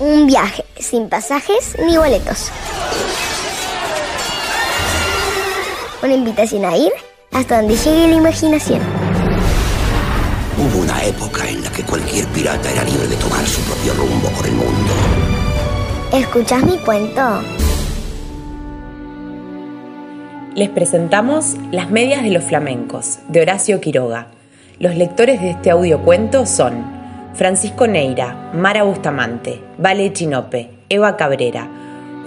Un viaje sin pasajes ni boletos. Una invitación a ir hasta donde llegue la imaginación. Hubo una época en la que cualquier pirata era libre de tomar su propio rumbo por el mundo. ¿Escuchás mi cuento? Les presentamos Las medias de los flamencos, de Horacio Quiroga. Los lectores de este audiocuento son Francisco Neira, Mara Bustamante, Vale Chinope, Eva Cabrera,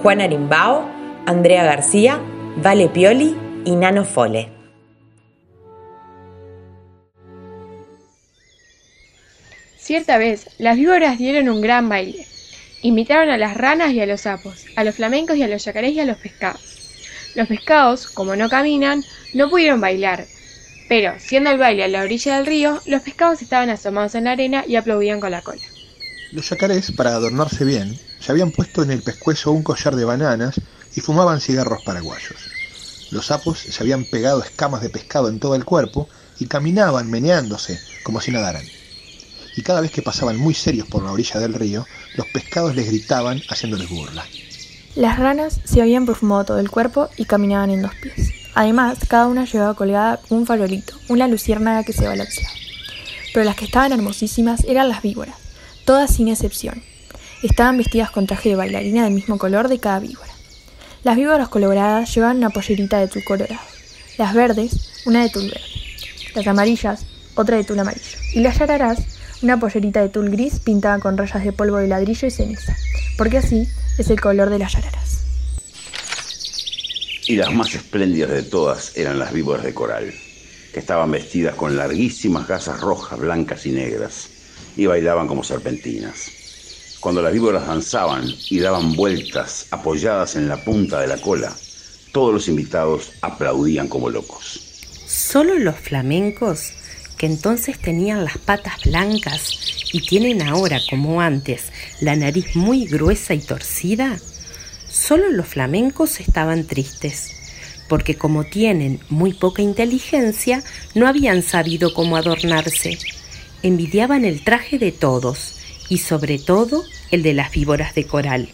Juan Arimbao, Andrea García, Vale Pioli y Nano Fole. Cierta vez, las víboras dieron un gran baile. Invitaron a las ranas y a los sapos, a los flamencos y a los yacarés y a los pescados. Los pescados, como no caminan, no pudieron bailar, pero, siendo el baile a la orilla del río, los pescados estaban asomados en la arena y aplaudían con la cola. Los yacarés, para adornarse bien, se habían puesto en el pescuezo un collar de bananas y fumaban cigarros paraguayos. Los sapos se habían pegado escamas de pescado en todo el cuerpo y caminaban meneándose como si nadaran. Y cada vez que pasaban muy serios por la orilla del río, los pescados les gritaban haciéndoles burla. Las ranas se habían perfumado todo el cuerpo y caminaban en dos pies. Además, cada una llevaba colgada un farolito, una luciérnaga que se balanceaba. Pero las que estaban hermosísimas eran las víboras, todas sin excepción. Estaban vestidas con traje de bailarina del mismo color de cada víbora. Las víboras coloradas llevaban una pollerita de tul colorado, las verdes, una de tul verde, las amarillas, otra de tul amarillo, y las yararás, una pollerita de tul gris pintada con rayas de polvo de ladrillo y ceniza, porque así es el color de las yararás. Y las más espléndidas de todas eran las víboras de coral, que estaban vestidas con larguísimas gasas rojas, blancas y negras, y bailaban como serpentinas. Cuando las víboras danzaban y daban vueltas apoyadas en la punta de la cola, todos los invitados aplaudían como locos. Solo los flamencos, que entonces tenían las patas blancas y tienen ahora, como antes, la nariz muy gruesa y torcida, Solo los flamencos estaban tristes, porque como tienen muy poca inteligencia, no habían sabido cómo adornarse. Envidiaban el traje de todos, y sobre todo el de las víboras de coral.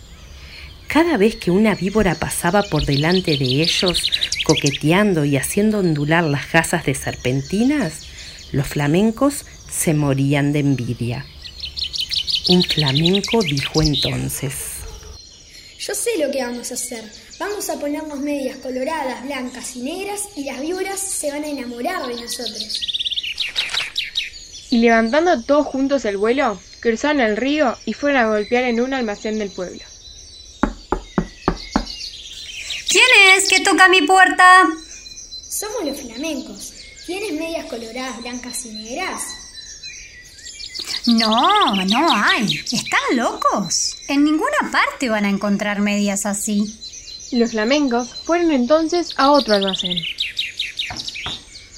Cada vez que una víbora pasaba por delante de ellos, coqueteando y haciendo ondular las gasas de serpentinas, los flamencos se morían de envidia. Un flamenco dijo entonces, yo sé lo que vamos a hacer. Vamos a ponernos medias coloradas, blancas y negras y las víboras se van a enamorar de nosotros. Y levantando todos juntos el vuelo, cruzaron el río y fueron a golpear en un almacén del pueblo. ¿Quién es que toca mi puerta? Somos los flamencos. ¿Tienes medias coloradas, blancas y negras? No, no hay. ¿Están locos? En ninguna parte van a encontrar medias así. Los flamencos fueron entonces a otro almacén.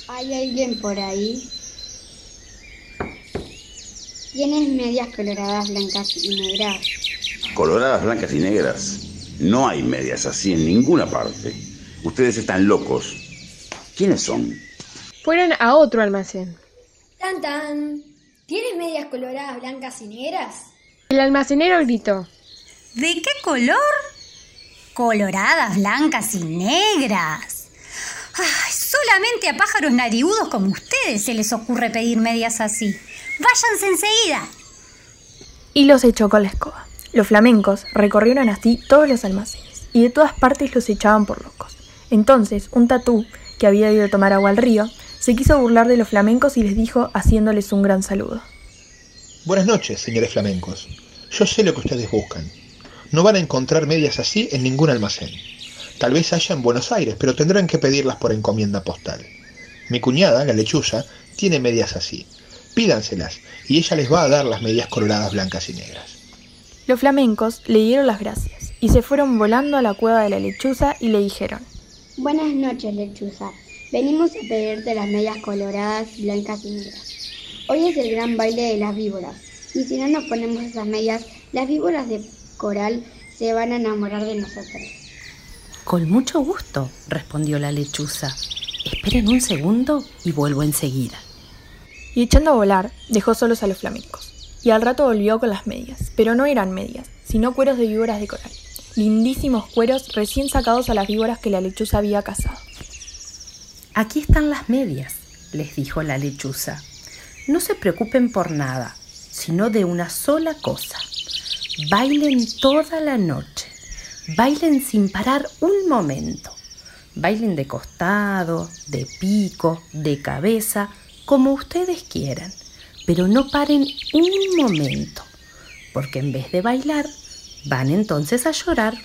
¿Hay alguien por ahí? ¿Tienes medias coloradas, blancas y negras? Coloradas, blancas y negras. No hay medias así en ninguna parte. Ustedes están locos. ¿Quiénes son? Fueron a otro almacén. Tan tan. ¿Tienes medias coloradas, blancas y negras? El almacenero gritó. ¿De qué color? Coloradas, blancas y negras. Ay, solamente a pájaros narigudos como ustedes se les ocurre pedir medias así. Váyanse enseguida. Y los echó con la escoba. Los flamencos recorrieron así todos los almacenes y de todas partes los echaban por locos. Entonces, un tatú, que había ido a tomar agua al río, se quiso burlar de los flamencos y les dijo haciéndoles un gran saludo. Buenas noches, señores flamencos. Yo sé lo que ustedes buscan. No van a encontrar medias así en ningún almacén. Tal vez haya en Buenos Aires, pero tendrán que pedirlas por encomienda postal. Mi cuñada, la lechuza, tiene medias así. Pídanselas y ella les va a dar las medias coloradas blancas y negras. Los flamencos le dieron las gracias y se fueron volando a la cueva de la lechuza y le dijeron: Buenas noches, lechuza. Venimos a pedirte las medias coloradas, blancas y negras. Hoy es el gran baile de las víboras, y si no nos ponemos esas medias, las víboras de coral se van a enamorar de nosotros. Con mucho gusto, respondió la lechuza. Esperen un segundo y vuelvo enseguida. Y echando a volar, dejó solos a los flamencos. y al rato volvió con las medias, pero no eran medias, sino cueros de víboras de coral. Lindísimos cueros recién sacados a las víboras que la lechuza había cazado. Aquí están las medias, les dijo la lechuza. No se preocupen por nada, sino de una sola cosa. Bailen toda la noche. Bailen sin parar un momento. Bailen de costado, de pico, de cabeza, como ustedes quieran, pero no paren un momento, porque en vez de bailar, van entonces a llorar.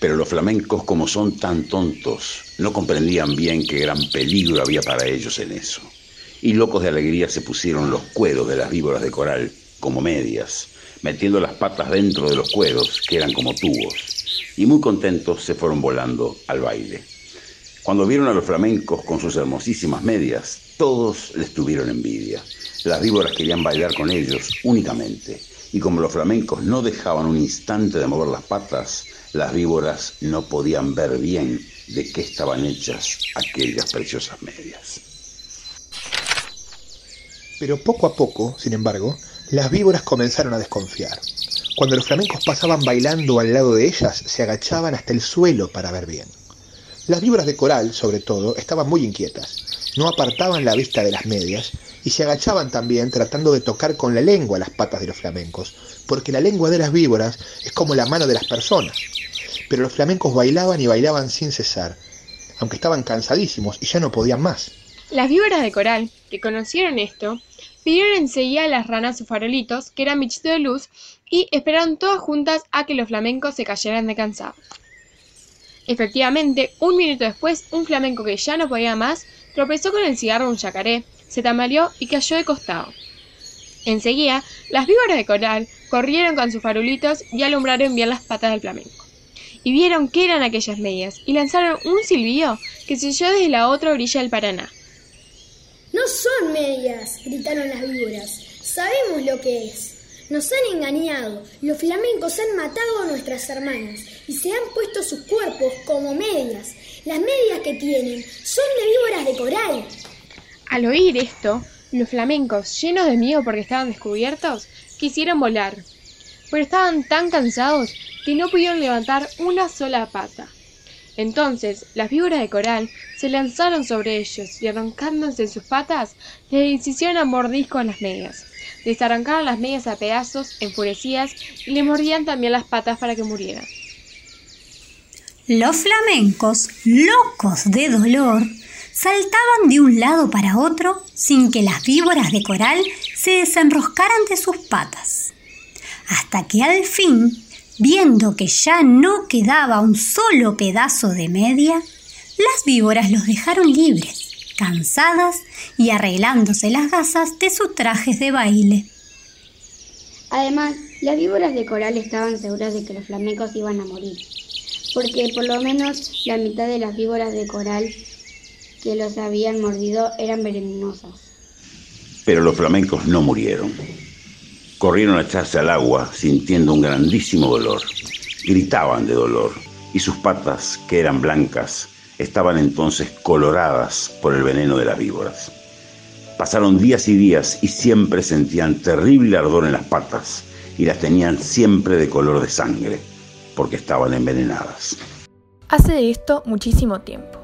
Pero los flamencos, como son tan tontos, no comprendían bien qué gran peligro había para ellos en eso. Y locos de alegría se pusieron los cueros de las víboras de coral como medias, metiendo las patas dentro de los cueros, que eran como tubos, y muy contentos se fueron volando al baile. Cuando vieron a los flamencos con sus hermosísimas medias, todos les tuvieron envidia. Las víboras querían bailar con ellos únicamente, y como los flamencos no dejaban un instante de mover las patas, las víboras no podían ver bien de qué estaban hechas aquellas preciosas medias. Pero poco a poco, sin embargo, las víboras comenzaron a desconfiar. Cuando los flamencos pasaban bailando al lado de ellas, se agachaban hasta el suelo para ver bien. Las víboras de coral, sobre todo, estaban muy inquietas. No apartaban la vista de las medias y se agachaban también tratando de tocar con la lengua las patas de los flamencos, porque la lengua de las víboras es como la mano de las personas. Pero los flamencos bailaban y bailaban sin cesar, aunque estaban cansadísimos y ya no podían más. Las víboras de coral, que conocieron esto, pidieron enseguida a las ranas sus farolitos, que eran bichitos de luz, y esperaron todas juntas a que los flamencos se cayeran de cansado. Efectivamente, un minuto después, un flamenco que ya no podía más tropezó con el cigarro un yacaré, se tambaleó y cayó de costado. Enseguida, las víboras de coral corrieron con sus farolitos y alumbraron bien las patas del flamenco. Y vieron qué eran aquellas medias y lanzaron un silbido que se oyó desde la otra orilla del Paraná. No son medias, gritaron las víboras. Sabemos lo que es. Nos han engañado. Los flamencos han matado a nuestras hermanas y se han puesto sus cuerpos como medias. Las medias que tienen son de víboras de coral. Al oír esto, los flamencos, llenos de miedo porque estaban descubiertos, quisieron volar, pero estaban tan cansados que no pudieron levantar una sola pata. Entonces las víboras de coral se lanzaron sobre ellos y arrancándose sus patas, les hicieron a mordisco a las medias. Les arrancaron las medias a pedazos, enfurecidas, y le mordían también las patas para que murieran. Los flamencos, locos de dolor, saltaban de un lado para otro sin que las víboras de coral se desenroscaran de sus patas. Hasta que al fin, viendo que ya no quedaba un solo pedazo de media, las víboras los dejaron libres, cansadas y arreglándose las gasas de sus trajes de baile. Además, las víboras de coral estaban seguras de que los flamencos iban a morir, porque por lo menos la mitad de las víboras de coral que los habían mordido eran venenosas. Pero los flamencos no murieron. Corrieron a echarse al agua sintiendo un grandísimo dolor. Gritaban de dolor y sus patas, que eran blancas, estaban entonces coloradas por el veneno de las víboras. Pasaron días y días y siempre sentían terrible ardor en las patas y las tenían siempre de color de sangre, porque estaban envenenadas. Hace de esto muchísimo tiempo,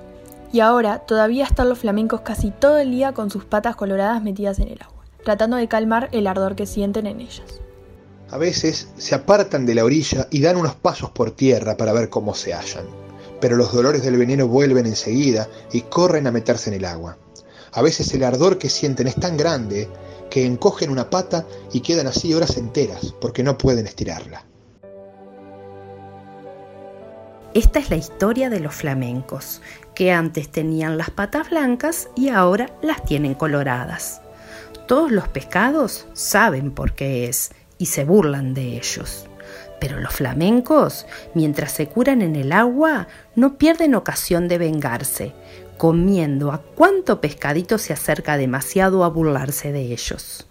y ahora todavía están los flamencos casi todo el día con sus patas coloradas metidas en el agua, tratando de calmar el ardor que sienten en ellas. A veces se apartan de la orilla y dan unos pasos por tierra para ver cómo se hallan pero los dolores del veneno vuelven enseguida y corren a meterse en el agua. A veces el ardor que sienten es tan grande que encogen una pata y quedan así horas enteras porque no pueden estirarla. Esta es la historia de los flamencos, que antes tenían las patas blancas y ahora las tienen coloradas. Todos los pescados saben por qué es y se burlan de ellos. Pero los flamencos, mientras se curan en el agua, no pierden ocasión de vengarse, comiendo a cuánto pescadito se acerca demasiado a burlarse de ellos.